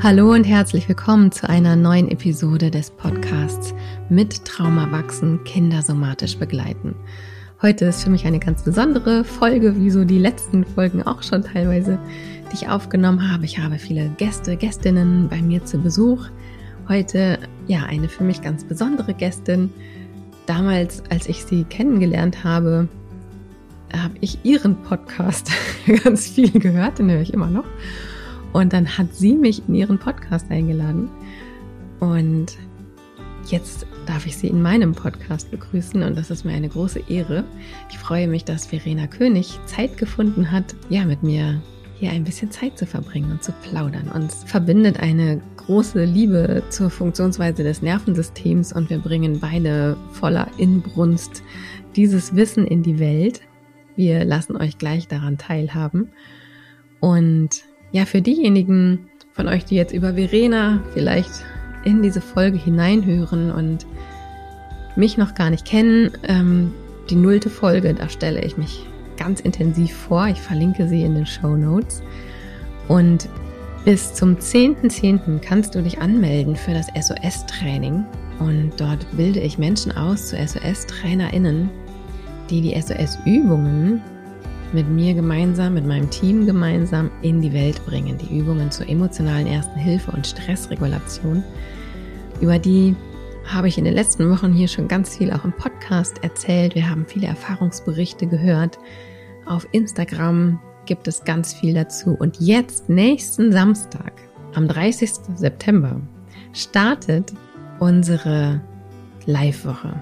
Hallo und herzlich willkommen zu einer neuen Episode des Podcasts mit Trauma wachsen, Kinder somatisch begleiten. Heute ist für mich eine ganz besondere Folge, wie so die letzten Folgen auch schon teilweise, die ich aufgenommen habe. Ich habe viele Gäste, Gästinnen bei mir zu Besuch. Heute ja eine für mich ganz besondere Gästin. Damals, als ich sie kennengelernt habe, habe ich ihren Podcast ganz viel gehört, den höre ich immer noch. Und dann hat sie mich in ihren Podcast eingeladen. Und jetzt darf ich sie in meinem Podcast begrüßen und das ist mir eine große Ehre. Ich freue mich, dass Verena König Zeit gefunden hat, ja, mit mir hier ein bisschen Zeit zu verbringen und zu plaudern. Uns verbindet eine große Liebe zur Funktionsweise des Nervensystems und wir bringen beide voller Inbrunst dieses Wissen in die Welt. Wir lassen euch gleich daran teilhaben. Und ja, für diejenigen von euch, die jetzt über Verena vielleicht in diese Folge hineinhören und mich noch gar nicht kennen, ähm, die nullte Folge, da stelle ich mich ganz intensiv vor. Ich verlinke sie in den Show Notes. Und bis zum 10.10. .10. kannst du dich anmelden für das SOS-Training. Und dort bilde ich Menschen aus zu SOS-TrainerInnen, die die SOS-Übungen mit mir gemeinsam, mit meinem Team gemeinsam in die Welt bringen. Die Übungen zur emotionalen Ersten Hilfe und Stressregulation. Über die habe ich in den letzten Wochen hier schon ganz viel auch im Podcast erzählt. Wir haben viele Erfahrungsberichte gehört. Auf Instagram gibt es ganz viel dazu. Und jetzt, nächsten Samstag, am 30. September, startet unsere Live-Woche.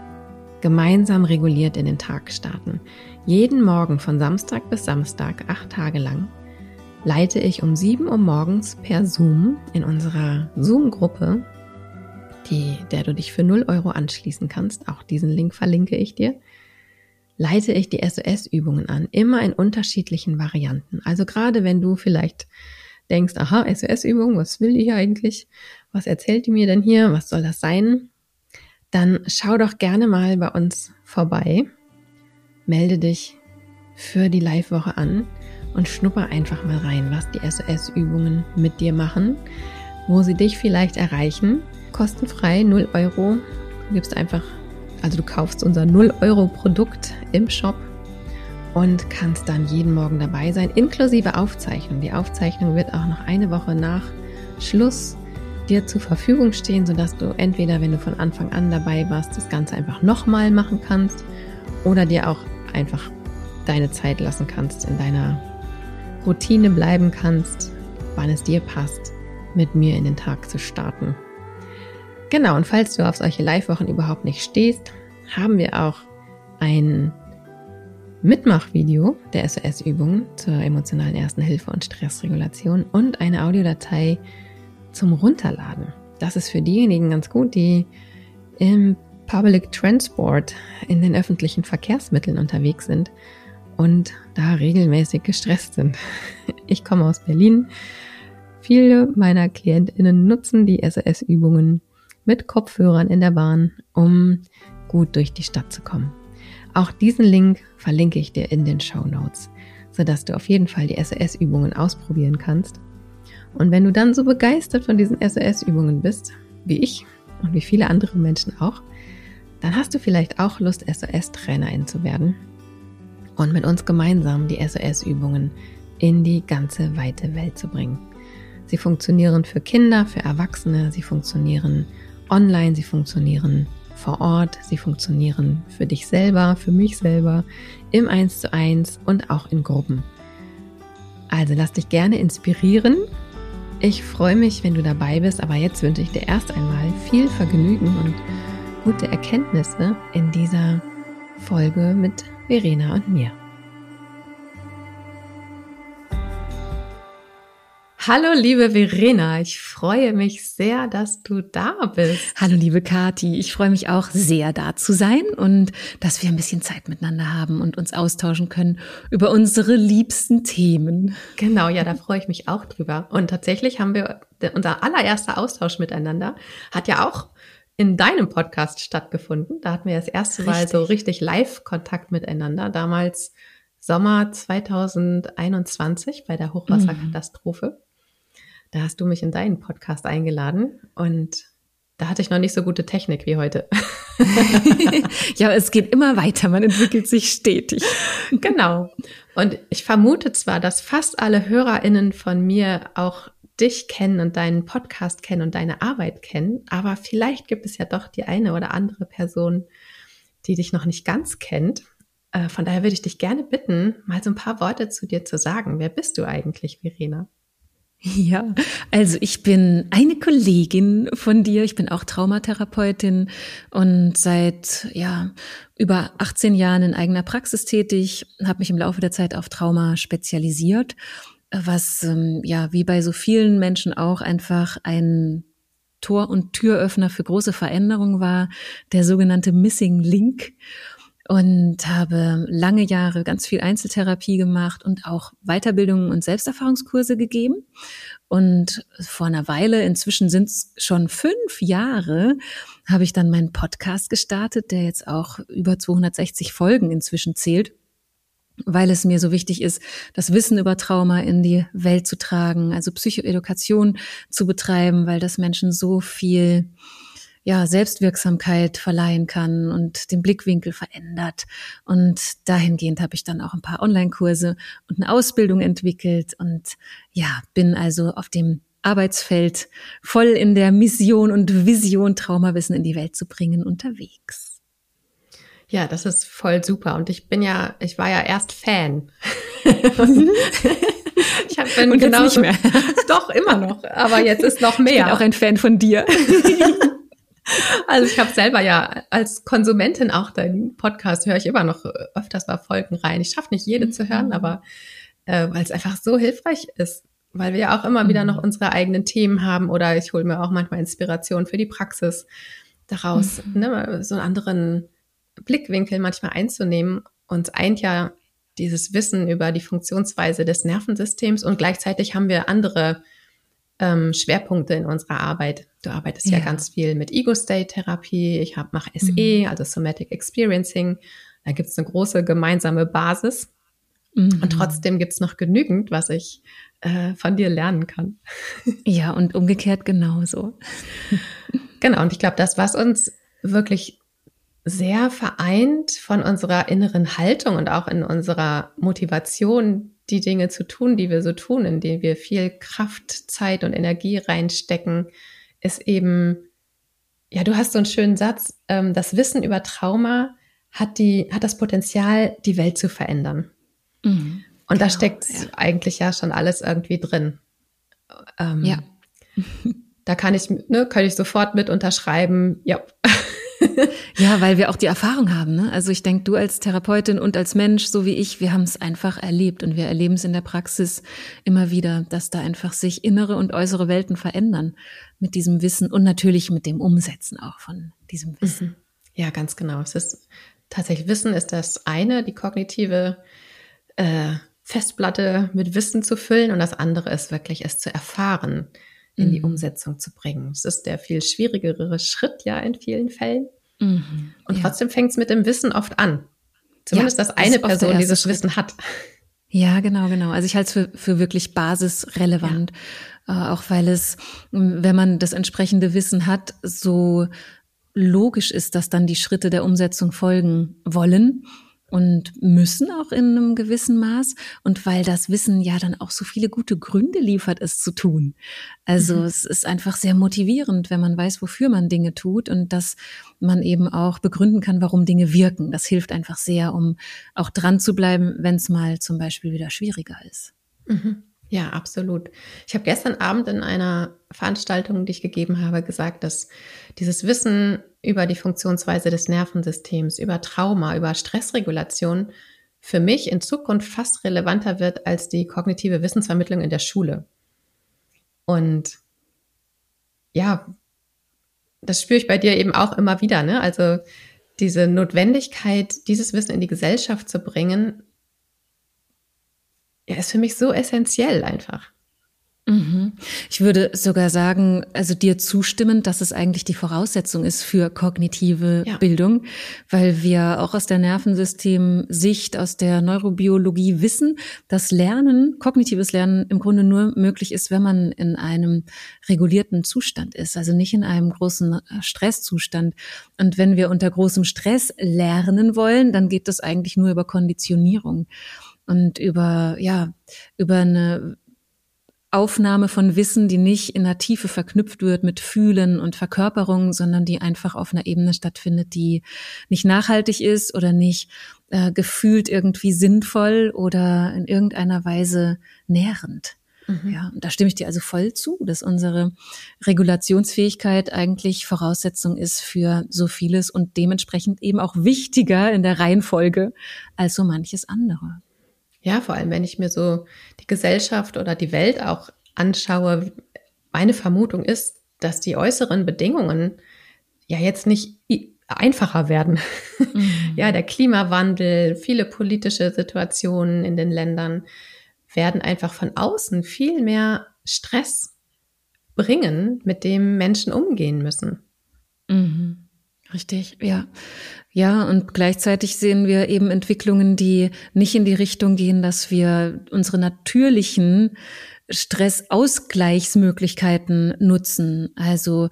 Gemeinsam reguliert in den Tag starten. Jeden Morgen von Samstag bis Samstag, acht Tage lang, leite ich um 7 Uhr morgens per Zoom in unserer Zoom-Gruppe, der du dich für 0 Euro anschließen kannst, auch diesen Link verlinke ich dir, leite ich die SOS-Übungen an, immer in unterschiedlichen Varianten. Also gerade wenn du vielleicht denkst, aha, SOS-Übung, was will die hier eigentlich? Was erzählt die mir denn hier? Was soll das sein? Dann schau doch gerne mal bei uns vorbei melde dich für die Live-Woche an und schnupper einfach mal rein, was die SOS-Übungen mit dir machen, wo sie dich vielleicht erreichen. Kostenfrei, 0 Euro. Du gibst einfach, also du kaufst unser 0 Euro Produkt im Shop und kannst dann jeden Morgen dabei sein, inklusive Aufzeichnung. Die Aufzeichnung wird auch noch eine Woche nach Schluss dir zur Verfügung stehen, sodass du entweder, wenn du von Anfang an dabei warst, das Ganze einfach nochmal machen kannst oder dir auch einfach deine Zeit lassen kannst, in deiner Routine bleiben kannst, wann es dir passt, mit mir in den Tag zu starten. Genau, und falls du auf solche Live-Wochen überhaupt nicht stehst, haben wir auch ein Mitmachvideo der SOS-Übungen zur emotionalen Ersten Hilfe und Stressregulation und eine Audiodatei zum Runterladen. Das ist für diejenigen ganz gut, die im Public Transport in den öffentlichen Verkehrsmitteln unterwegs sind und da regelmäßig gestresst sind. Ich komme aus Berlin. Viele meiner Klientinnen nutzen die SOS-Übungen mit Kopfhörern in der Bahn, um gut durch die Stadt zu kommen. Auch diesen Link verlinke ich dir in den Show Notes, sodass du auf jeden Fall die SOS-Übungen ausprobieren kannst. Und wenn du dann so begeistert von diesen SOS-Übungen bist, wie ich und wie viele andere Menschen auch, dann hast du vielleicht auch Lust, SOS-Trainerin zu werden und mit uns gemeinsam die SOS-Übungen in die ganze weite Welt zu bringen. Sie funktionieren für Kinder, für Erwachsene, sie funktionieren online, sie funktionieren vor Ort, sie funktionieren für dich selber, für mich selber, im 1 zu 1 und auch in Gruppen. Also lass dich gerne inspirieren. Ich freue mich, wenn du dabei bist, aber jetzt wünsche ich dir erst einmal viel Vergnügen und gute Erkenntnisse in dieser Folge mit Verena und mir. Hallo, liebe Verena, ich freue mich sehr, dass du da bist. Hallo, liebe Kati, ich freue mich auch sehr, da zu sein und dass wir ein bisschen Zeit miteinander haben und uns austauschen können über unsere liebsten Themen. Genau, ja, da freue ich mich auch drüber. Und tatsächlich haben wir, unser allererster Austausch miteinander hat ja auch in deinem Podcast stattgefunden. Da hatten wir das erste richtig. Mal so richtig Live-Kontakt miteinander. Damals Sommer 2021 bei der Hochwasserkatastrophe. Da hast du mich in deinen Podcast eingeladen und da hatte ich noch nicht so gute Technik wie heute. ja, es geht immer weiter, man entwickelt sich stetig. genau. Und ich vermute zwar, dass fast alle HörerInnen von mir auch dich kennen und deinen Podcast kennen und deine Arbeit kennen, aber vielleicht gibt es ja doch die eine oder andere Person, die dich noch nicht ganz kennt. Äh, von daher würde ich dich gerne bitten, mal so ein paar Worte zu dir zu sagen. Wer bist du eigentlich, Verena? Ja, also ich bin eine Kollegin von dir. Ich bin auch Traumatherapeutin und seit ja über 18 Jahren in eigener Praxis tätig, habe mich im Laufe der Zeit auf Trauma spezialisiert, was ähm, ja wie bei so vielen Menschen auch einfach ein Tor- und Türöffner für große Veränderungen war, der sogenannte Missing Link und habe lange Jahre ganz viel Einzeltherapie gemacht und auch Weiterbildungen und Selbsterfahrungskurse gegeben. Und vor einer Weile, inzwischen sind es schon fünf Jahre, habe ich dann meinen Podcast gestartet, der jetzt auch über 260 Folgen inzwischen zählt weil es mir so wichtig ist, das Wissen über Trauma in die Welt zu tragen, also Psychoedukation zu betreiben, weil das Menschen so viel ja, Selbstwirksamkeit verleihen kann und den Blickwinkel verändert. Und dahingehend habe ich dann auch ein paar Online-Kurse und eine Ausbildung entwickelt und ja, bin also auf dem Arbeitsfeld voll in der Mission und Vision, Traumawissen in die Welt zu bringen, unterwegs. Ja, das ist voll super. Und ich bin ja, ich war ja erst Fan. ich hab, bin und genau nicht mehr. Doch, immer noch. Aber jetzt ist noch mehr. Ich bin auch ein Fan von dir. Also ich habe selber ja als Konsumentin auch deinen Podcast höre ich immer noch öfters mal Folgen rein. Ich schaffe nicht jede mhm. zu hören, mhm. aber äh, weil es einfach so hilfreich ist, weil wir ja auch immer mhm. wieder noch unsere eigenen Themen haben oder ich hole mir auch manchmal Inspiration für die Praxis daraus, mhm. ne, so einen anderen Blickwinkel manchmal einzunehmen. Uns eint ja dieses Wissen über die Funktionsweise des Nervensystems und gleichzeitig haben wir andere ähm, Schwerpunkte in unserer Arbeit. Du arbeitest ja, ja ganz viel mit Ego-State-Therapie. Ich mache SE, mhm. also Somatic Experiencing. Da gibt es eine große gemeinsame Basis. Mhm. Und trotzdem gibt es noch genügend, was ich äh, von dir lernen kann. Ja, und umgekehrt genauso. genau, und ich glaube, das, was uns wirklich sehr vereint von unserer inneren Haltung und auch in unserer Motivation, die Dinge zu tun, die wir so tun, in denen wir viel Kraft, Zeit und Energie reinstecken, ist eben, ja, du hast so einen schönen Satz, ähm, das Wissen über Trauma hat die, hat das Potenzial, die Welt zu verändern. Mhm, und genau, da steckt ja. eigentlich ja schon alles irgendwie drin. Ähm, ja. Da kann ich, ne, kann ich sofort mit unterschreiben, ja. ja, weil wir auch die Erfahrung haben. Ne? Also ich denke, du als Therapeutin und als Mensch, so wie ich, wir haben es einfach erlebt und wir erleben es in der Praxis immer wieder, dass da einfach sich innere und äußere Welten verändern mit diesem Wissen und natürlich mit dem Umsetzen auch von diesem Wissen. Mhm. Ja, ganz genau. Es ist tatsächlich Wissen ist das eine, die kognitive äh, Festplatte mit Wissen zu füllen und das andere ist wirklich es zu erfahren in die mhm. Umsetzung zu bringen. Es ist der viel schwierigere Schritt ja in vielen Fällen. Mhm. Und ja. trotzdem fängt es mit dem Wissen oft an. Zumindest, ja, dass eine das Person dieses Schritt. Wissen hat. Ja, genau, genau. Also ich halte es für, für wirklich basisrelevant, ja. äh, auch weil es, wenn man das entsprechende Wissen hat, so logisch ist, dass dann die Schritte der Umsetzung folgen wollen und müssen auch in einem gewissen Maß und weil das Wissen ja dann auch so viele gute Gründe liefert, es zu tun. Also mhm. es ist einfach sehr motivierend, wenn man weiß, wofür man Dinge tut und dass man eben auch begründen kann, warum Dinge wirken. Das hilft einfach sehr, um auch dran zu bleiben, wenn es mal zum Beispiel wieder schwieriger ist. Mhm. Ja, absolut. Ich habe gestern Abend in einer Veranstaltung, die ich gegeben habe, gesagt, dass dieses Wissen über die Funktionsweise des Nervensystems, über Trauma, über Stressregulation für mich in Zukunft fast relevanter wird als die kognitive Wissensvermittlung in der Schule. Und ja, das spüre ich bei dir eben auch immer wieder, ne? Also diese Notwendigkeit, dieses Wissen in die Gesellschaft zu bringen, ja, ist für mich so essentiell einfach. Mhm. Ich würde sogar sagen, also dir zustimmen, dass es eigentlich die Voraussetzung ist für kognitive ja. Bildung, weil wir auch aus der Nervensystem-Sicht, aus der Neurobiologie wissen, dass Lernen, kognitives Lernen im Grunde nur möglich ist, wenn man in einem regulierten Zustand ist, also nicht in einem großen äh, Stresszustand. Und wenn wir unter großem Stress lernen wollen, dann geht das eigentlich nur über Konditionierung und über, ja, über eine Aufnahme von Wissen, die nicht in der Tiefe verknüpft wird mit Fühlen und Verkörperung, sondern die einfach auf einer Ebene stattfindet, die nicht nachhaltig ist oder nicht äh, gefühlt irgendwie sinnvoll oder in irgendeiner Weise nährend. Mhm. Ja, da stimme ich dir also voll zu, dass unsere Regulationsfähigkeit eigentlich Voraussetzung ist für so vieles und dementsprechend eben auch wichtiger in der Reihenfolge als so manches andere. Ja, vor allem, wenn ich mir so die Gesellschaft oder die Welt auch anschaue, meine Vermutung ist, dass die äußeren Bedingungen ja jetzt nicht einfacher werden. Mhm. Ja, der Klimawandel, viele politische Situationen in den Ländern werden einfach von außen viel mehr Stress bringen, mit dem Menschen umgehen müssen. Mhm. Richtig, ja. Ja, und gleichzeitig sehen wir eben Entwicklungen, die nicht in die Richtung gehen, dass wir unsere natürlichen Stressausgleichsmöglichkeiten nutzen. Also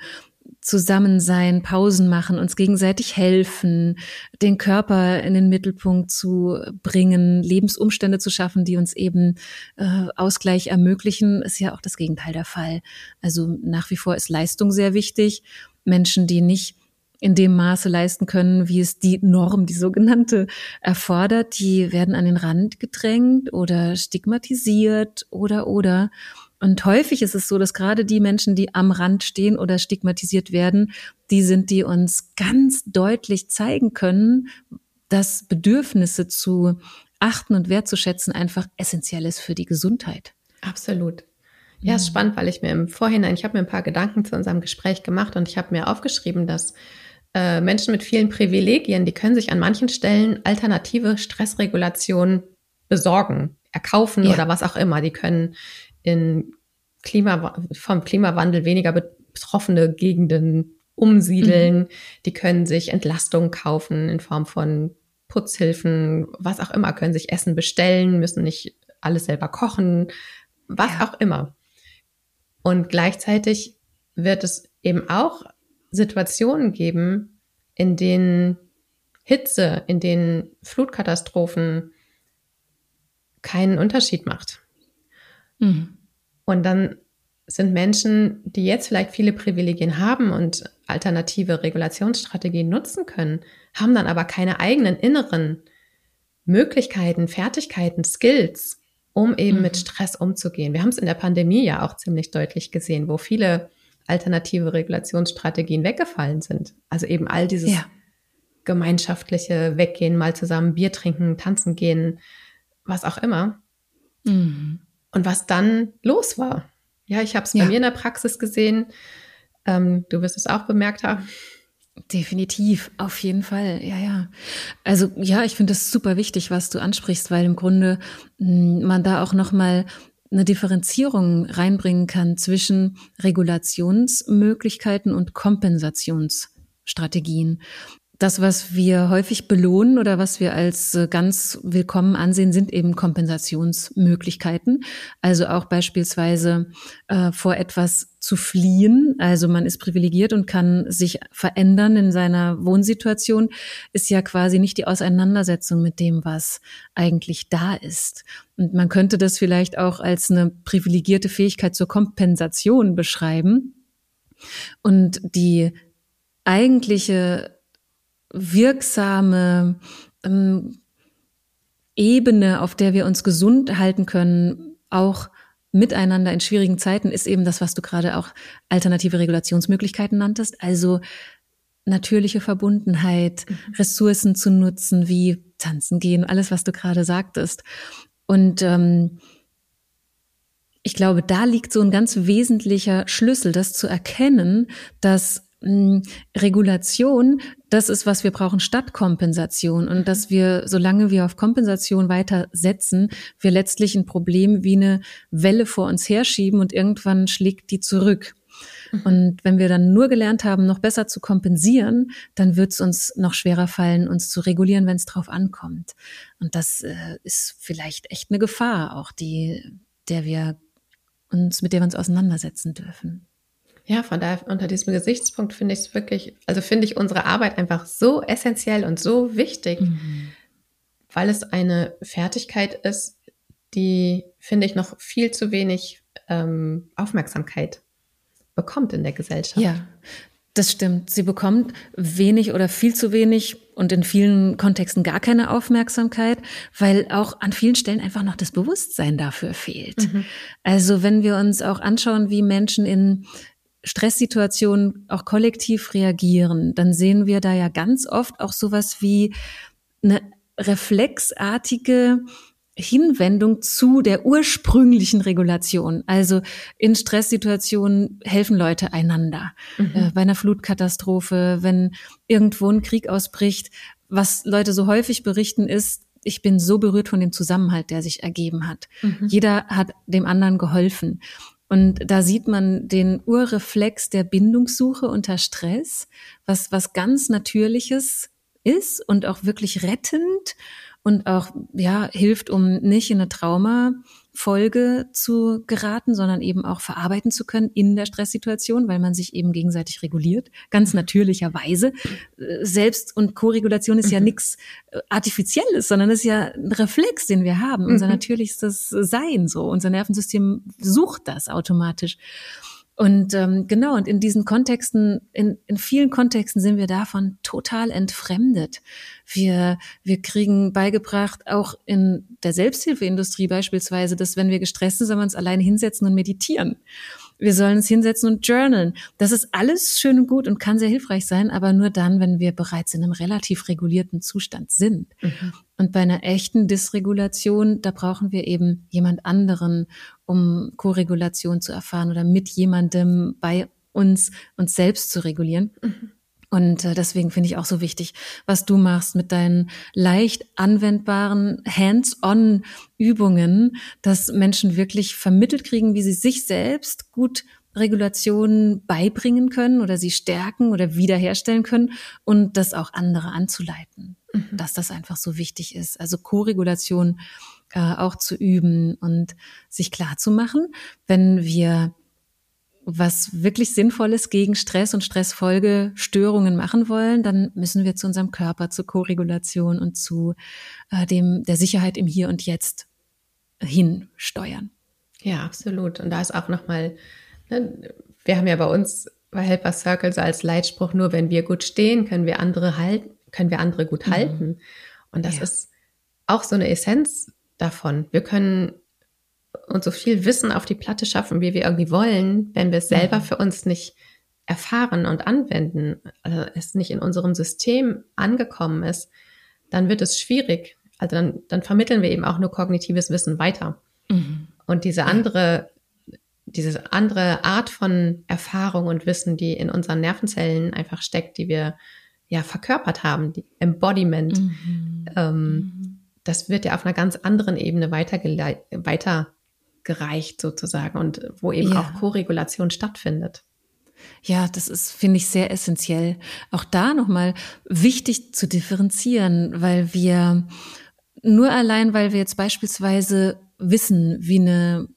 zusammen sein, Pausen machen, uns gegenseitig helfen, den Körper in den Mittelpunkt zu bringen, Lebensumstände zu schaffen, die uns eben äh, Ausgleich ermöglichen, ist ja auch das Gegenteil der Fall. Also nach wie vor ist Leistung sehr wichtig. Menschen, die nicht in dem Maße leisten können, wie es die Norm, die sogenannte, erfordert. Die werden an den Rand gedrängt oder stigmatisiert oder oder. Und häufig ist es so, dass gerade die Menschen, die am Rand stehen oder stigmatisiert werden, die sind, die uns ganz deutlich zeigen können, dass Bedürfnisse zu achten und wertzuschätzen einfach essentiell ist für die Gesundheit. Absolut. Ja, ist mhm. spannend, weil ich mir im Vorhinein, ich habe mir ein paar Gedanken zu unserem Gespräch gemacht und ich habe mir aufgeschrieben, dass äh, Menschen mit vielen Privilegien, die können sich an manchen Stellen alternative Stressregulationen besorgen, erkaufen ja. oder was auch immer. Die können in Klima, vom Klimawandel weniger betroffene Gegenden umsiedeln. Mhm. Die können sich Entlastung kaufen in Form von Putzhilfen, was auch immer, können sich Essen bestellen, müssen nicht alles selber kochen, was ja. auch immer. Und gleichzeitig wird es eben auch Situationen geben, in denen Hitze, in denen Flutkatastrophen keinen Unterschied macht. Mhm. Und dann sind Menschen, die jetzt vielleicht viele Privilegien haben und alternative Regulationsstrategien nutzen können, haben dann aber keine eigenen inneren Möglichkeiten, Fertigkeiten, Skills, um eben mhm. mit Stress umzugehen. Wir haben es in der Pandemie ja auch ziemlich deutlich gesehen, wo viele alternative Regulationsstrategien weggefallen sind. Also eben all dieses ja. gemeinschaftliche Weggehen, mal zusammen Bier trinken, tanzen gehen, was auch immer. Mhm. Und was dann los war. Ja, ich habe es bei ja. mir in der Praxis gesehen. Ähm, du wirst es auch bemerkt haben. Definitiv, auf jeden Fall, ja, ja. Also ja, ich finde es super wichtig, was du ansprichst, weil im Grunde mh, man da auch noch mal eine Differenzierung reinbringen kann zwischen Regulationsmöglichkeiten und Kompensationsstrategien. Das, was wir häufig belohnen oder was wir als äh, ganz willkommen ansehen, sind eben Kompensationsmöglichkeiten. Also auch beispielsweise äh, vor etwas zu fliehen. Also man ist privilegiert und kann sich verändern in seiner Wohnsituation, ist ja quasi nicht die Auseinandersetzung mit dem, was eigentlich da ist. Und man könnte das vielleicht auch als eine privilegierte Fähigkeit zur Kompensation beschreiben. Und die eigentliche wirksame ähm, Ebene, auf der wir uns gesund halten können, auch miteinander in schwierigen Zeiten, ist eben das, was du gerade auch alternative Regulationsmöglichkeiten nanntest. Also natürliche Verbundenheit, mhm. Ressourcen zu nutzen, wie tanzen gehen, alles, was du gerade sagtest. Und ähm, ich glaube, da liegt so ein ganz wesentlicher Schlüssel, das zu erkennen, dass mh, hm, Regulation das ist, was wir brauchen statt Kompensation und dass wir, solange wir auf Kompensation weiter setzen, wir letztlich ein Problem wie eine Welle vor uns herschieben und irgendwann schlägt die zurück. Mhm. Und wenn wir dann nur gelernt haben, noch besser zu kompensieren, dann wird es uns noch schwerer fallen, uns zu regulieren, wenn es drauf ankommt. Und das äh, ist vielleicht echt eine Gefahr, auch die, der wir uns, mit der wir uns auseinandersetzen dürfen. Ja, von daher unter diesem Gesichtspunkt finde ich es wirklich, also finde ich unsere Arbeit einfach so essentiell und so wichtig, mhm. weil es eine Fertigkeit ist, die, finde ich, noch viel zu wenig ähm, Aufmerksamkeit bekommt in der Gesellschaft. Ja, das stimmt. Sie bekommt wenig oder viel zu wenig und in vielen Kontexten gar keine Aufmerksamkeit, weil auch an vielen Stellen einfach noch das Bewusstsein dafür fehlt. Mhm. Also wenn wir uns auch anschauen, wie Menschen in Stresssituationen auch kollektiv reagieren, dann sehen wir da ja ganz oft auch sowas wie eine reflexartige Hinwendung zu der ursprünglichen Regulation. Also in Stresssituationen helfen Leute einander. Mhm. Äh, bei einer Flutkatastrophe, wenn irgendwo ein Krieg ausbricht, was Leute so häufig berichten ist, ich bin so berührt von dem Zusammenhalt, der sich ergeben hat. Mhm. Jeder hat dem anderen geholfen. Und da sieht man den Urreflex der Bindungssuche unter Stress, was, was ganz Natürliches ist und auch wirklich rettend und auch, ja, hilft, um nicht in eine Traumafolge zu geraten, sondern eben auch verarbeiten zu können in der Stresssituation, weil man sich eben gegenseitig reguliert, ganz natürlicherweise. Selbst- und Koregulation ist ja mhm. nichts äh, Artifizielles, sondern ist ja ein Reflex, den wir haben, unser mhm. natürlichstes Sein so. Unser Nervensystem sucht das automatisch. Und ähm, genau, und in diesen Kontexten, in, in vielen Kontexten sind wir davon total entfremdet. Wir, wir kriegen beigebracht, auch in der Selbsthilfeindustrie beispielsweise, dass wenn wir gestresst sind, sollen wir uns alleine hinsetzen und meditieren wir sollen uns hinsetzen und journalen. Das ist alles schön und gut und kann sehr hilfreich sein, aber nur dann, wenn wir bereits in einem relativ regulierten Zustand sind. Mhm. Und bei einer echten Dysregulation, da brauchen wir eben jemand anderen, um Koregulation zu erfahren oder mit jemandem bei uns uns selbst zu regulieren. Mhm. Und äh, deswegen finde ich auch so wichtig, was du machst mit deinen leicht anwendbaren Hands-on-Übungen, dass Menschen wirklich vermittelt kriegen, wie sie sich selbst gut Regulationen beibringen können oder sie stärken oder wiederherstellen können und das auch andere anzuleiten, mhm. dass das einfach so wichtig ist. Also Co-Regulation äh, auch zu üben und sich klar zu machen, wenn wir was wirklich Sinnvolles gegen Stress und Stressfolgestörungen machen wollen, dann müssen wir zu unserem Körper, zur Koregulation und zu äh, dem der Sicherheit im Hier und Jetzt hinsteuern. Ja, absolut. Und da ist auch nochmal, ne, wir haben ja bei uns bei Helper Circle so als Leitspruch, nur wenn wir gut stehen, können wir andere halten, können wir andere gut mhm. halten. Und das ja. ist auch so eine Essenz davon. Wir können und so viel Wissen auf die Platte schaffen, wie wir irgendwie wollen, wenn wir es selber mhm. für uns nicht erfahren und anwenden, also es nicht in unserem System angekommen ist, dann wird es schwierig. Also dann, dann vermitteln wir eben auch nur kognitives Wissen weiter. Mhm. Und diese andere, diese andere Art von Erfahrung und Wissen, die in unseren Nervenzellen einfach steckt, die wir ja verkörpert haben, die Embodiment, mhm. Ähm, mhm. das wird ja auf einer ganz anderen Ebene weiter, weiter gereicht sozusagen und wo eben ja. auch Koregulation stattfindet. Ja, das ist, finde ich, sehr essentiell. Auch da nochmal wichtig zu differenzieren, weil wir nur allein, weil wir jetzt beispielsweise wissen, wie eine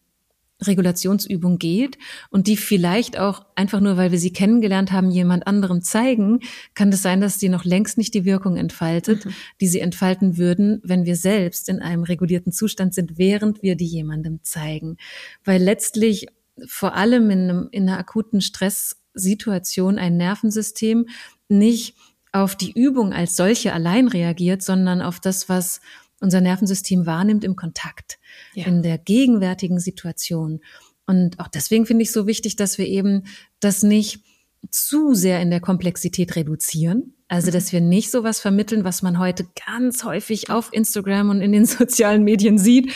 Regulationsübung geht und die vielleicht auch einfach nur, weil wir sie kennengelernt haben, jemand anderem zeigen, kann es das sein, dass die noch längst nicht die Wirkung entfaltet, mhm. die sie entfalten würden, wenn wir selbst in einem regulierten Zustand sind, während wir die jemandem zeigen. Weil letztlich vor allem in, einem, in einer akuten Stresssituation ein Nervensystem nicht auf die Übung als solche allein reagiert, sondern auf das, was unser Nervensystem wahrnimmt im Kontakt, ja. in der gegenwärtigen Situation. Und auch deswegen finde ich so wichtig, dass wir eben das nicht zu sehr in der Komplexität reduzieren. Also, mhm. dass wir nicht sowas vermitteln, was man heute ganz häufig auf Instagram und in den sozialen Medien sieht.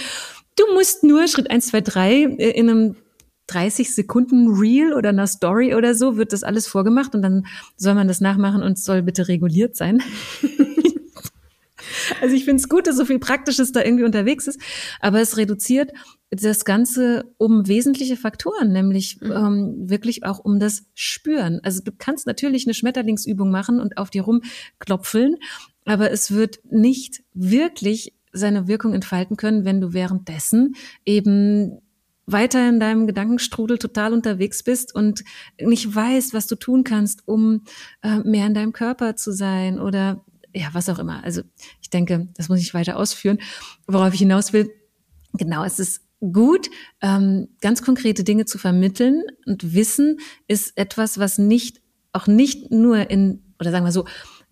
Du musst nur Schritt eins, zwei, drei äh, in einem 30 Sekunden Reel oder einer Story oder so wird das alles vorgemacht und dann soll man das nachmachen und soll bitte reguliert sein. also ich finde es gut, dass so viel Praktisches da irgendwie unterwegs ist, aber es reduziert das Ganze um wesentliche Faktoren, nämlich mhm. ähm, wirklich auch um das Spüren. Also du kannst natürlich eine Schmetterlingsübung machen und auf dir rumklopfeln, aber es wird nicht wirklich seine Wirkung entfalten können, wenn du währenddessen eben weiter in deinem Gedankenstrudel total unterwegs bist und nicht weißt, was du tun kannst, um äh, mehr in deinem Körper zu sein oder ja, was auch immer. Also ich denke, das muss ich weiter ausführen. Worauf ich hinaus will, genau, es ist gut, ähm, ganz konkrete Dinge zu vermitteln und Wissen ist etwas, was nicht, auch nicht nur in, oder sagen wir so,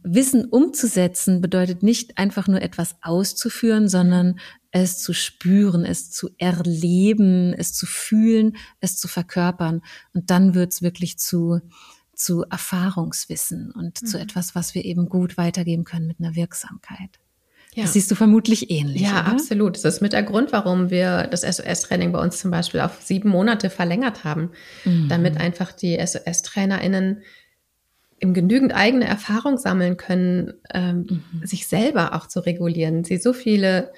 Wissen umzusetzen bedeutet nicht einfach nur etwas auszuführen, sondern es zu spüren, es zu erleben, es zu fühlen, es zu verkörpern. Und dann wird's wirklich zu, zu Erfahrungswissen und mhm. zu etwas, was wir eben gut weitergeben können mit einer Wirksamkeit. Ja. Das siehst du vermutlich ähnlich. Ja, oder? absolut. Das ist mit der Grund, warum wir das SOS-Training bei uns zum Beispiel auf sieben Monate verlängert haben, mhm. damit einfach die SOS-TrainerInnen im genügend eigene Erfahrung sammeln können, ähm, mhm. sich selber auch zu regulieren. Sie so viele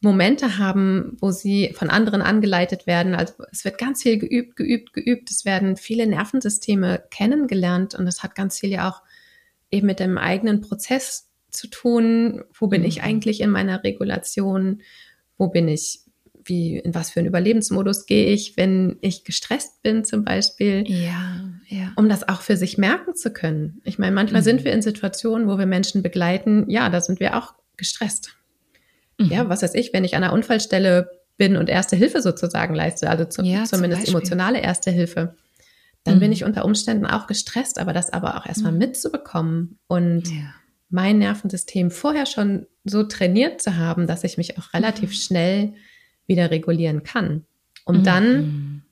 Momente haben, wo sie von anderen angeleitet werden. Also es wird ganz viel geübt, geübt, geübt. Es werden viele Nervensysteme kennengelernt und es hat ganz viel ja auch eben mit dem eigenen Prozess zu tun. Wo bin mhm. ich eigentlich in meiner Regulation? Wo bin ich? Wie, in was für einen Überlebensmodus gehe ich, wenn ich gestresst bin zum Beispiel? Ja, ja. Um das auch für sich merken zu können. Ich meine, manchmal mhm. sind wir in Situationen, wo wir Menschen begleiten. Ja, da sind wir auch gestresst. Mhm. Ja, was weiß ich, wenn ich an einer Unfallstelle bin und Erste Hilfe sozusagen leiste, also zu, ja, zumindest emotionale Erste Hilfe, dann mhm. bin ich unter Umständen auch gestresst, aber das aber auch erstmal mhm. mitzubekommen und ja mein Nervensystem vorher schon so trainiert zu haben, dass ich mich auch relativ mhm. schnell wieder regulieren kann. Um mhm. dann,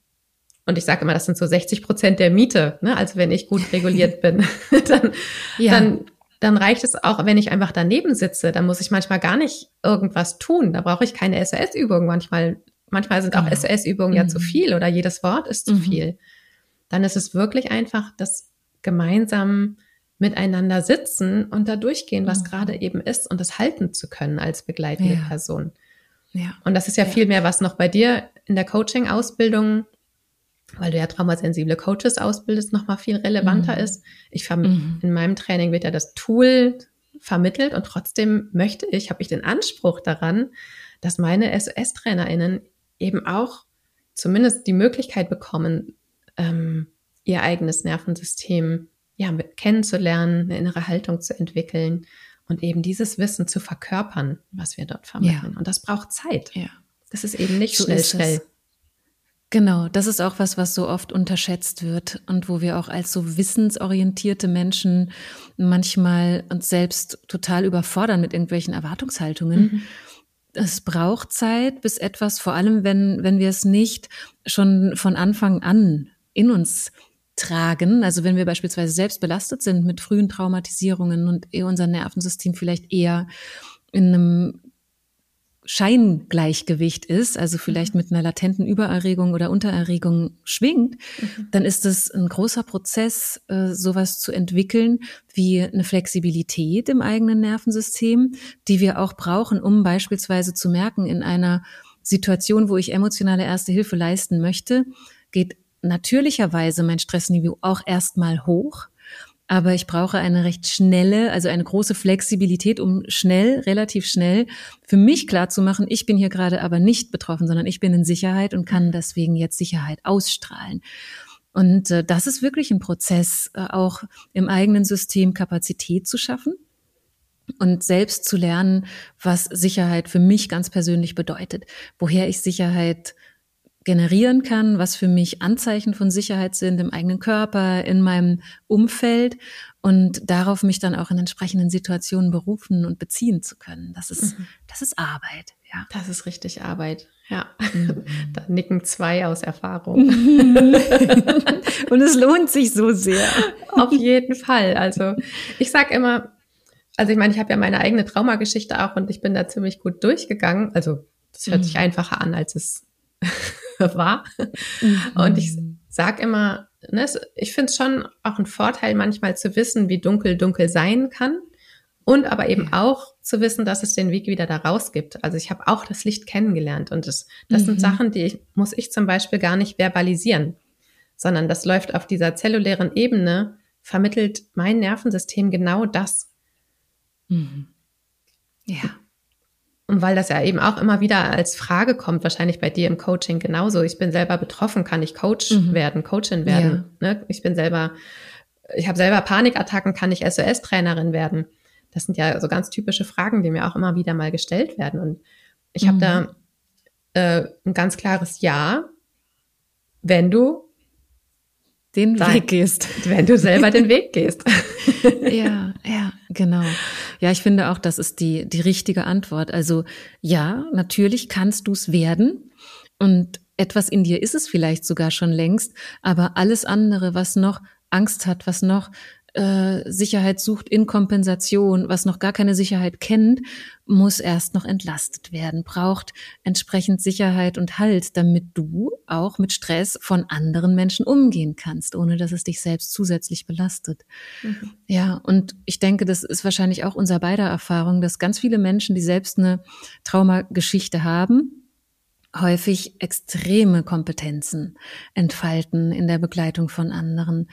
und ich sage immer, das sind so 60 Prozent der Miete, ne? also wenn ich gut reguliert bin, dann, ja. dann, dann reicht es auch, wenn ich einfach daneben sitze, dann muss ich manchmal gar nicht irgendwas tun. Da brauche ich keine SOS-Übung. Manchmal, manchmal sind auch SOS-Übungen mhm. ja zu mhm. viel oder jedes Wort ist zu mhm. viel. Dann ist es wirklich einfach das gemeinsam miteinander sitzen und da durchgehen, was mhm. gerade eben ist und das halten zu können als begleitende ja. Person. Ja. Und das ist ja, ja, viel mehr, was noch bei dir in der Coaching-Ausbildung, weil du ja traumasensible Coaches ausbildest, noch mal viel relevanter mhm. ist. Ich mhm. in meinem Training wird ja das Tool vermittelt und trotzdem möchte ich, habe ich den Anspruch daran, dass meine SOS-TrainerInnen eben auch zumindest die Möglichkeit bekommen, ähm, ihr eigenes Nervensystem ja, kennenzulernen, eine innere Haltung zu entwickeln und eben dieses Wissen zu verkörpern, was wir dort vermitteln. Ja. Und das braucht Zeit. Ja. Das ist eben nicht so schnell, schnell. Genau, das ist auch was, was so oft unterschätzt wird und wo wir auch als so wissensorientierte Menschen manchmal uns selbst total überfordern mit irgendwelchen Erwartungshaltungen. Mhm. Es braucht Zeit, bis etwas, vor allem wenn, wenn wir es nicht schon von Anfang an in uns tragen. Also wenn wir beispielsweise selbst belastet sind mit frühen Traumatisierungen und unser Nervensystem vielleicht eher in einem Scheingleichgewicht ist, also vielleicht mhm. mit einer latenten Übererregung oder Untererregung schwingt, mhm. dann ist es ein großer Prozess, äh, sowas zu entwickeln wie eine Flexibilität im eigenen Nervensystem, die wir auch brauchen, um beispielsweise zu merken, in einer Situation, wo ich emotionale Erste Hilfe leisten möchte, geht natürlicherweise mein Stressniveau auch erstmal hoch. Aber ich brauche eine recht schnelle, also eine große Flexibilität, um schnell, relativ schnell für mich klar zu machen, ich bin hier gerade aber nicht betroffen, sondern ich bin in Sicherheit und kann deswegen jetzt Sicherheit ausstrahlen. Und äh, das ist wirklich ein Prozess, äh, auch im eigenen System Kapazität zu schaffen und selbst zu lernen, was Sicherheit für mich ganz persönlich bedeutet, woher ich Sicherheit generieren kann, was für mich Anzeichen von Sicherheit sind im eigenen Körper, in meinem Umfeld und darauf mich dann auch in entsprechenden Situationen berufen und beziehen zu können. Das ist, mhm. das ist Arbeit, ja. Das ist richtig Arbeit. Ja, mhm. da nicken zwei aus Erfahrung. und es lohnt sich so sehr. Auf jeden Fall. Also ich sag immer, also ich meine, ich habe ja meine eigene Traumageschichte auch und ich bin da ziemlich gut durchgegangen. Also das hört mhm. sich einfacher an, als es war. Mhm. Und ich sag immer, ne, ich finde es schon auch ein Vorteil, manchmal zu wissen, wie dunkel dunkel sein kann. Und aber eben ja. auch zu wissen, dass es den Weg wieder da raus gibt. Also ich habe auch das Licht kennengelernt und das, das mhm. sind Sachen, die ich, muss ich zum Beispiel gar nicht verbalisieren, sondern das läuft auf dieser zellulären Ebene, vermittelt mein Nervensystem genau das. Mhm. Ja. Und weil das ja eben auch immer wieder als Frage kommt, wahrscheinlich bei dir im Coaching genauso. Ich bin selber betroffen, kann ich Coach mhm. werden, Coachin werden. Ja. Ne? Ich bin selber, ich habe selber Panikattacken, kann ich SOS-Trainerin werden? Das sind ja so ganz typische Fragen, die mir auch immer wieder mal gestellt werden. Und ich mhm. habe da äh, ein ganz klares Ja, wenn du den Weg gehst. Wenn du selber den Weg gehst. ja, ja, genau. Ja, ich finde auch, das ist die, die richtige Antwort. Also ja, natürlich kannst du es werden. Und etwas in dir ist es vielleicht sogar schon längst, aber alles andere, was noch Angst hat, was noch äh, Sicherheit sucht in Kompensation, was noch gar keine Sicherheit kennt, muss erst noch entlastet werden, braucht entsprechend Sicherheit und Halt, damit du auch mit Stress von anderen Menschen umgehen kannst, ohne dass es dich selbst zusätzlich belastet. Mhm. Ja, und ich denke, das ist wahrscheinlich auch unser beider Erfahrung, dass ganz viele Menschen, die selbst eine Traumageschichte haben, häufig extreme Kompetenzen entfalten in der Begleitung von anderen,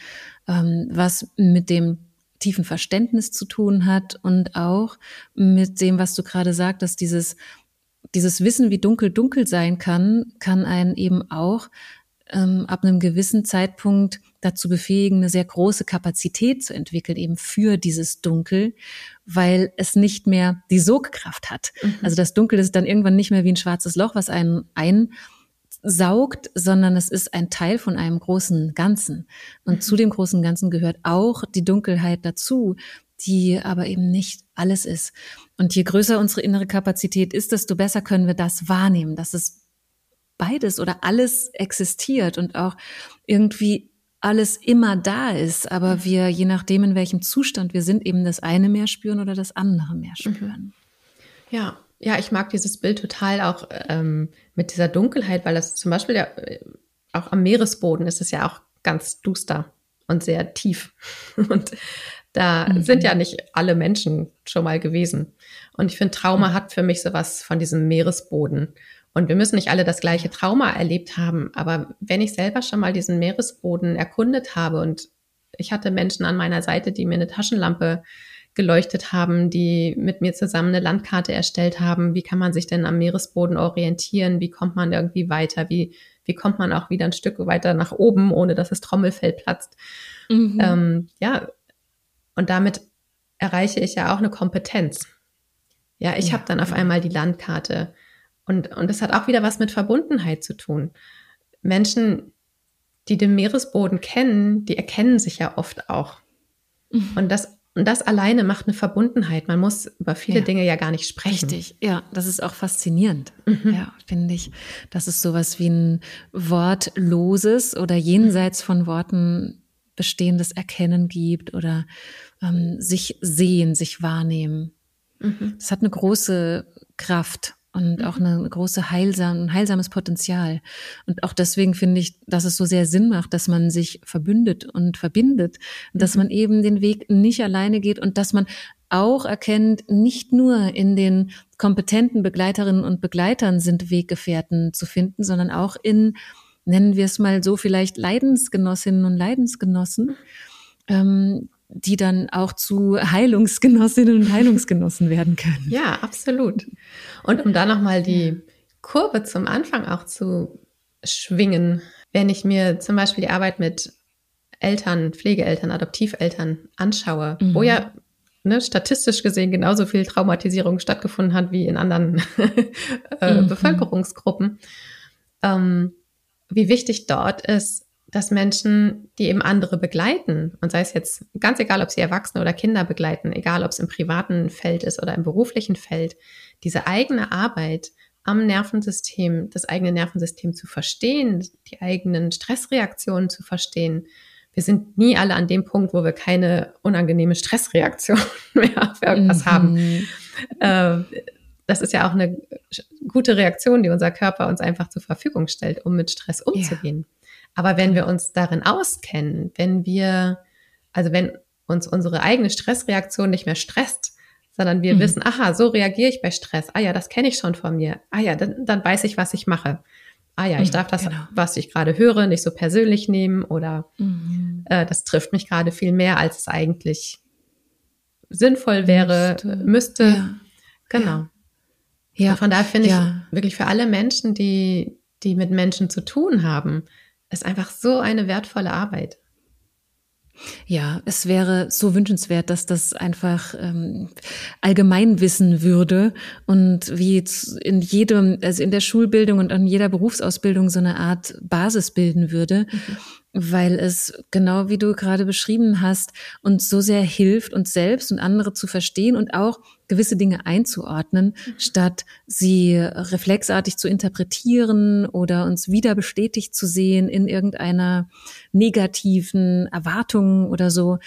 ähm, was mit dem tiefen Verständnis zu tun hat und auch mit dem, was du gerade sagtest, dieses, dieses Wissen, wie dunkel dunkel sein kann, kann einen eben auch ähm, ab einem gewissen Zeitpunkt dazu befähigen, eine sehr große Kapazität zu entwickeln, eben für dieses Dunkel, weil es nicht mehr die Sogkraft hat. Mhm. Also das Dunkel ist dann irgendwann nicht mehr wie ein schwarzes Loch, was einen einsaugt, sondern es ist ein Teil von einem großen Ganzen. Und mhm. zu dem großen Ganzen gehört auch die Dunkelheit dazu, die aber eben nicht alles ist. Und je größer unsere innere Kapazität ist, desto besser können wir das wahrnehmen, dass es beides oder alles existiert und auch irgendwie alles immer da ist, aber mhm. wir, je nachdem, in welchem Zustand wir sind, eben das eine mehr spüren oder das andere mehr mhm. spüren. Ja, ja, ich mag dieses Bild total auch ähm, mit dieser Dunkelheit, weil das zum Beispiel ja äh, auch am Meeresboden ist es ja auch ganz duster und sehr tief. Und da mhm. sind ja nicht alle Menschen schon mal gewesen. Und ich finde, Trauma mhm. hat für mich sowas von diesem Meeresboden. Und wir müssen nicht alle das gleiche Trauma erlebt haben, aber wenn ich selber schon mal diesen Meeresboden erkundet habe und ich hatte Menschen an meiner Seite, die mir eine Taschenlampe geleuchtet haben, die mit mir zusammen eine Landkarte erstellt haben, wie kann man sich denn am Meeresboden orientieren, wie kommt man irgendwie weiter, wie, wie kommt man auch wieder ein Stück weiter nach oben, ohne dass das Trommelfell platzt. Mhm. Ähm, ja, und damit erreiche ich ja auch eine Kompetenz. Ja, ich ja, habe dann auf einmal die Landkarte und, und das hat auch wieder was mit Verbundenheit zu tun. Menschen, die den Meeresboden kennen, die erkennen sich ja oft auch. Mhm. Und das und das alleine macht eine Verbundenheit. Man muss über viele ja. Dinge ja gar nicht sprechen. Richtig, ja, das ist auch faszinierend. Mhm. Ja, finde ich. Dass es sowas wie ein wortloses oder jenseits von Worten bestehendes Erkennen gibt oder ähm, sich sehen, sich wahrnehmen. Mhm. Das hat eine große Kraft und auch mhm. eine große heilsam, ein heilsames Potenzial. Und auch deswegen finde ich, dass es so sehr Sinn macht, dass man sich verbündet und verbindet, dass mhm. man eben den Weg nicht alleine geht und dass man auch erkennt, nicht nur in den kompetenten Begleiterinnen und Begleitern sind Weggefährten zu finden, sondern auch in, nennen wir es mal so, vielleicht Leidensgenossinnen und Leidensgenossen, ähm, die dann auch zu Heilungsgenossinnen und Heilungsgenossen werden können. Ja, absolut. Und um da nochmal die Kurve zum Anfang auch zu schwingen, wenn ich mir zum Beispiel die Arbeit mit Eltern, Pflegeeltern, Adoptiveltern anschaue, mhm. wo ja ne, statistisch gesehen genauso viel Traumatisierung stattgefunden hat wie in anderen äh, mhm. Bevölkerungsgruppen, ähm, wie wichtig dort ist, dass Menschen, die eben andere begleiten, und sei es jetzt ganz egal, ob sie Erwachsene oder Kinder begleiten, egal ob es im privaten Feld ist oder im beruflichen Feld, diese eigene Arbeit am Nervensystem, das eigene Nervensystem zu verstehen, die eigenen Stressreaktionen zu verstehen. Wir sind nie alle an dem Punkt, wo wir keine unangenehme Stressreaktion mehr auf irgendwas mhm. haben. Äh, das ist ja auch eine gute Reaktion, die unser Körper uns einfach zur Verfügung stellt, um mit Stress umzugehen. Ja. Aber wenn wir uns darin auskennen, wenn wir, also wenn uns unsere eigene Stressreaktion nicht mehr stresst, sondern wir mhm. wissen, aha, so reagiere ich bei Stress. Ah ja, das kenne ich schon von mir. Ah ja, dann, dann weiß ich, was ich mache. Ah ja, ich mhm, darf das, genau. was ich gerade höre, nicht so persönlich nehmen oder mhm. äh, das trifft mich gerade viel mehr, als es eigentlich sinnvoll wäre, müsste. müsste. Ja. Genau. Ja. Und von daher finde ja. ich wirklich für alle Menschen, die, die mit Menschen zu tun haben, ist einfach so eine wertvolle Arbeit. Ja, es wäre so wünschenswert, dass das einfach ähm, allgemein wissen würde und wie in jedem, also in der Schulbildung und in jeder Berufsausbildung so eine Art Basis bilden würde. Mhm weil es genau wie du gerade beschrieben hast, uns so sehr hilft, uns selbst und andere zu verstehen und auch gewisse Dinge einzuordnen, mhm. statt sie reflexartig zu interpretieren oder uns wieder bestätigt zu sehen in irgendeiner negativen Erwartung oder so.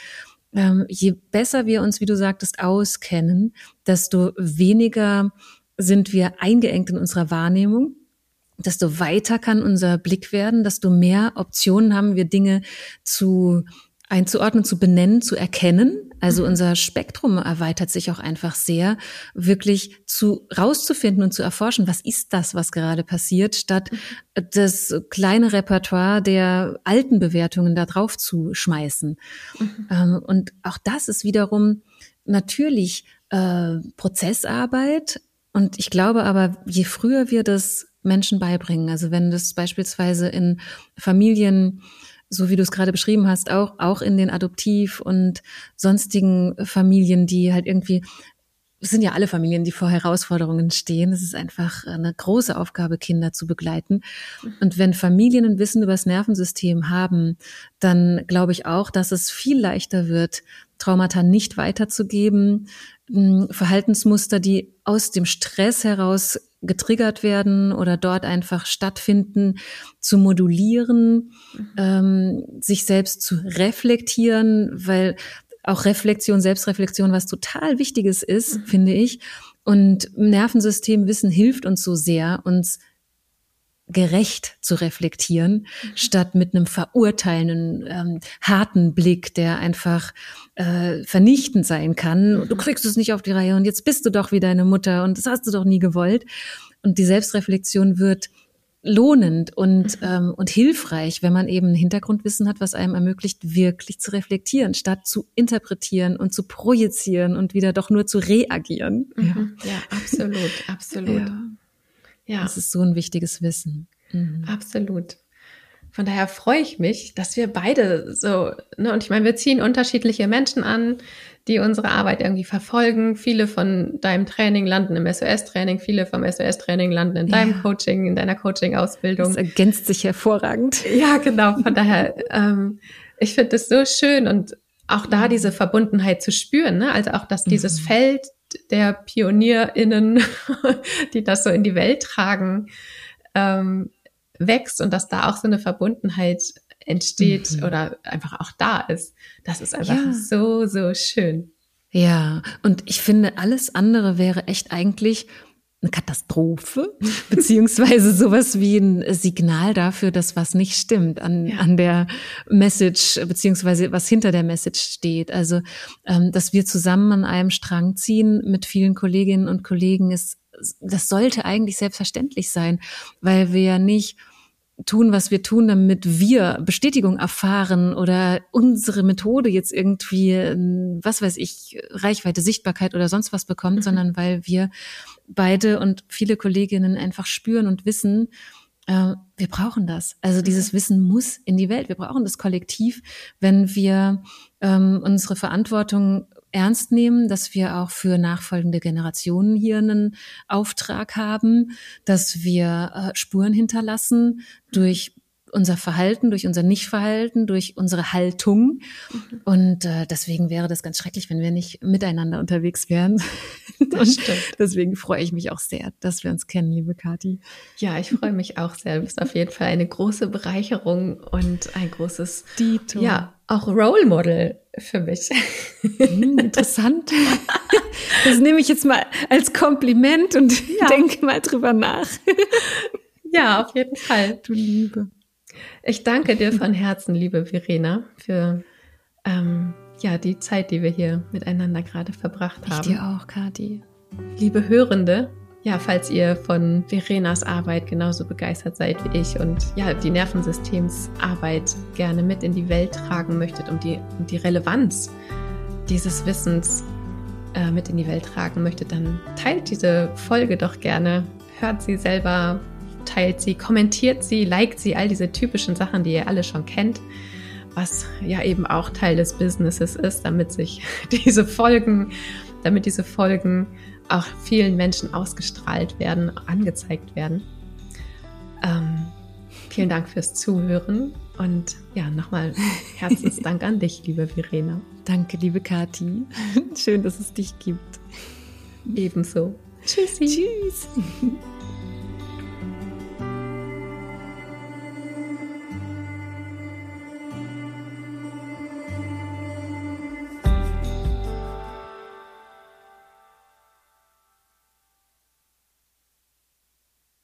Ähm, je besser wir uns, wie du sagtest, auskennen, desto weniger sind wir eingeengt in unserer Wahrnehmung desto weiter kann unser Blick werden, desto mehr Optionen haben wir, Dinge zu einzuordnen, zu benennen, zu erkennen. Also mhm. unser Spektrum erweitert sich auch einfach sehr, wirklich zu rauszufinden und zu erforschen, was ist das, was gerade passiert, statt mhm. das kleine Repertoire der alten Bewertungen da drauf zu schmeißen. Mhm. Ähm, und auch das ist wiederum natürlich äh, Prozessarbeit. Und ich glaube aber, je früher wir das Menschen beibringen. Also wenn das beispielsweise in Familien so wie du es gerade beschrieben hast, auch, auch in den Adoptiv- und sonstigen Familien, die halt irgendwie, es sind ja alle Familien, die vor Herausforderungen stehen. Es ist einfach eine große Aufgabe, Kinder zu begleiten. Und wenn Familien ein Wissen über das Nervensystem haben, dann glaube ich auch, dass es viel leichter wird, Traumata nicht weiterzugeben, hm, Verhaltensmuster, die aus dem Stress heraus getriggert werden oder dort einfach stattfinden, zu modulieren, mhm. ähm, sich selbst zu reflektieren, weil auch Reflexion, Selbstreflexion was total Wichtiges ist, mhm. finde ich. Und Nervensystemwissen hilft uns so sehr, uns gerecht zu reflektieren, mhm. statt mit einem verurteilenden, ähm, harten Blick, der einfach äh, vernichtend sein kann. Mhm. Du kriegst es nicht auf die Reihe und jetzt bist du doch wie deine Mutter und das hast du doch nie gewollt. Und die Selbstreflexion wird lohnend und, mhm. ähm, und hilfreich, wenn man eben ein Hintergrundwissen hat, was einem ermöglicht, wirklich zu reflektieren, statt zu interpretieren und zu projizieren und wieder doch nur zu reagieren. Mhm. Ja. ja, absolut, absolut. Ja. Ja. Das ist so ein wichtiges Wissen. Mhm. Absolut. Von daher freue ich mich, dass wir beide so, ne, und ich meine, wir ziehen unterschiedliche Menschen an, die unsere Arbeit irgendwie verfolgen. Viele von deinem Training landen im SOS-Training, viele vom SOS-Training landen in deinem ja. Coaching, in deiner Coaching-Ausbildung. Das ergänzt sich hervorragend. Ja, genau. Von daher, ähm, ich finde das so schön und auch da diese Verbundenheit zu spüren, ne? also auch, dass dieses mhm. Feld der PionierInnen, die das so in die Welt tragen, ähm, wächst und dass da auch so eine Verbundenheit entsteht mhm. oder einfach auch da ist. Das ist einfach ja. so, so schön. Ja, und ich finde, alles andere wäre echt eigentlich eine Katastrophe, beziehungsweise sowas wie ein Signal dafür, dass was nicht stimmt an, ja. an der Message, beziehungsweise was hinter der Message steht. Also, ähm, dass wir zusammen an einem Strang ziehen mit vielen Kolleginnen und Kollegen ist, das sollte eigentlich selbstverständlich sein, weil wir ja nicht tun, was wir tun, damit wir Bestätigung erfahren oder unsere Methode jetzt irgendwie, was weiß ich, Reichweite, Sichtbarkeit oder sonst was bekommt, mhm. sondern weil wir beide und viele Kolleginnen einfach spüren und wissen, äh, wir brauchen das. Also dieses mhm. Wissen muss in die Welt. Wir brauchen das Kollektiv, wenn wir ähm, unsere Verantwortung ernst nehmen, dass wir auch für nachfolgende Generationen hier einen Auftrag haben, dass wir äh, Spuren hinterlassen durch unser Verhalten, durch unser Nichtverhalten, durch unsere Haltung. Mhm. Und äh, deswegen wäre das ganz schrecklich, wenn wir nicht miteinander unterwegs wären. Das stimmt. deswegen freue ich mich auch sehr, dass wir uns kennen, liebe Kathi. Ja, ich freue mich auch sehr. Du bist auf jeden Fall eine große Bereicherung und ein großes, Dito. ja, auch Role Model für mich. Hm, interessant. Das nehme ich jetzt mal als Kompliment und ja. denke mal drüber nach. Ja, auf jeden Fall, du Liebe. Ich danke dir von Herzen, liebe Verena, für ähm, ja, die Zeit, die wir hier miteinander gerade verbracht haben. Ich dir auch, Kati. Liebe Hörende, ja, falls ihr von Verenas Arbeit genauso begeistert seid wie ich und ja, die Nervensystemsarbeit gerne mit in die Welt tragen möchtet und die, und die Relevanz dieses Wissens äh, mit in die Welt tragen möchtet, dann teilt diese Folge doch gerne, hört sie selber, teilt sie, kommentiert sie, liked sie, all diese typischen Sachen, die ihr alle schon kennt, was ja eben auch Teil des Businesses ist, damit sich diese Folgen, damit diese Folgen auch vielen Menschen ausgestrahlt werden, angezeigt werden. Ähm, vielen Dank fürs Zuhören und ja, nochmal Herzensdank an dich, liebe Verena. Danke, liebe Kathi. Schön, dass es dich gibt. Ebenso. Tschüssi. Tschüss.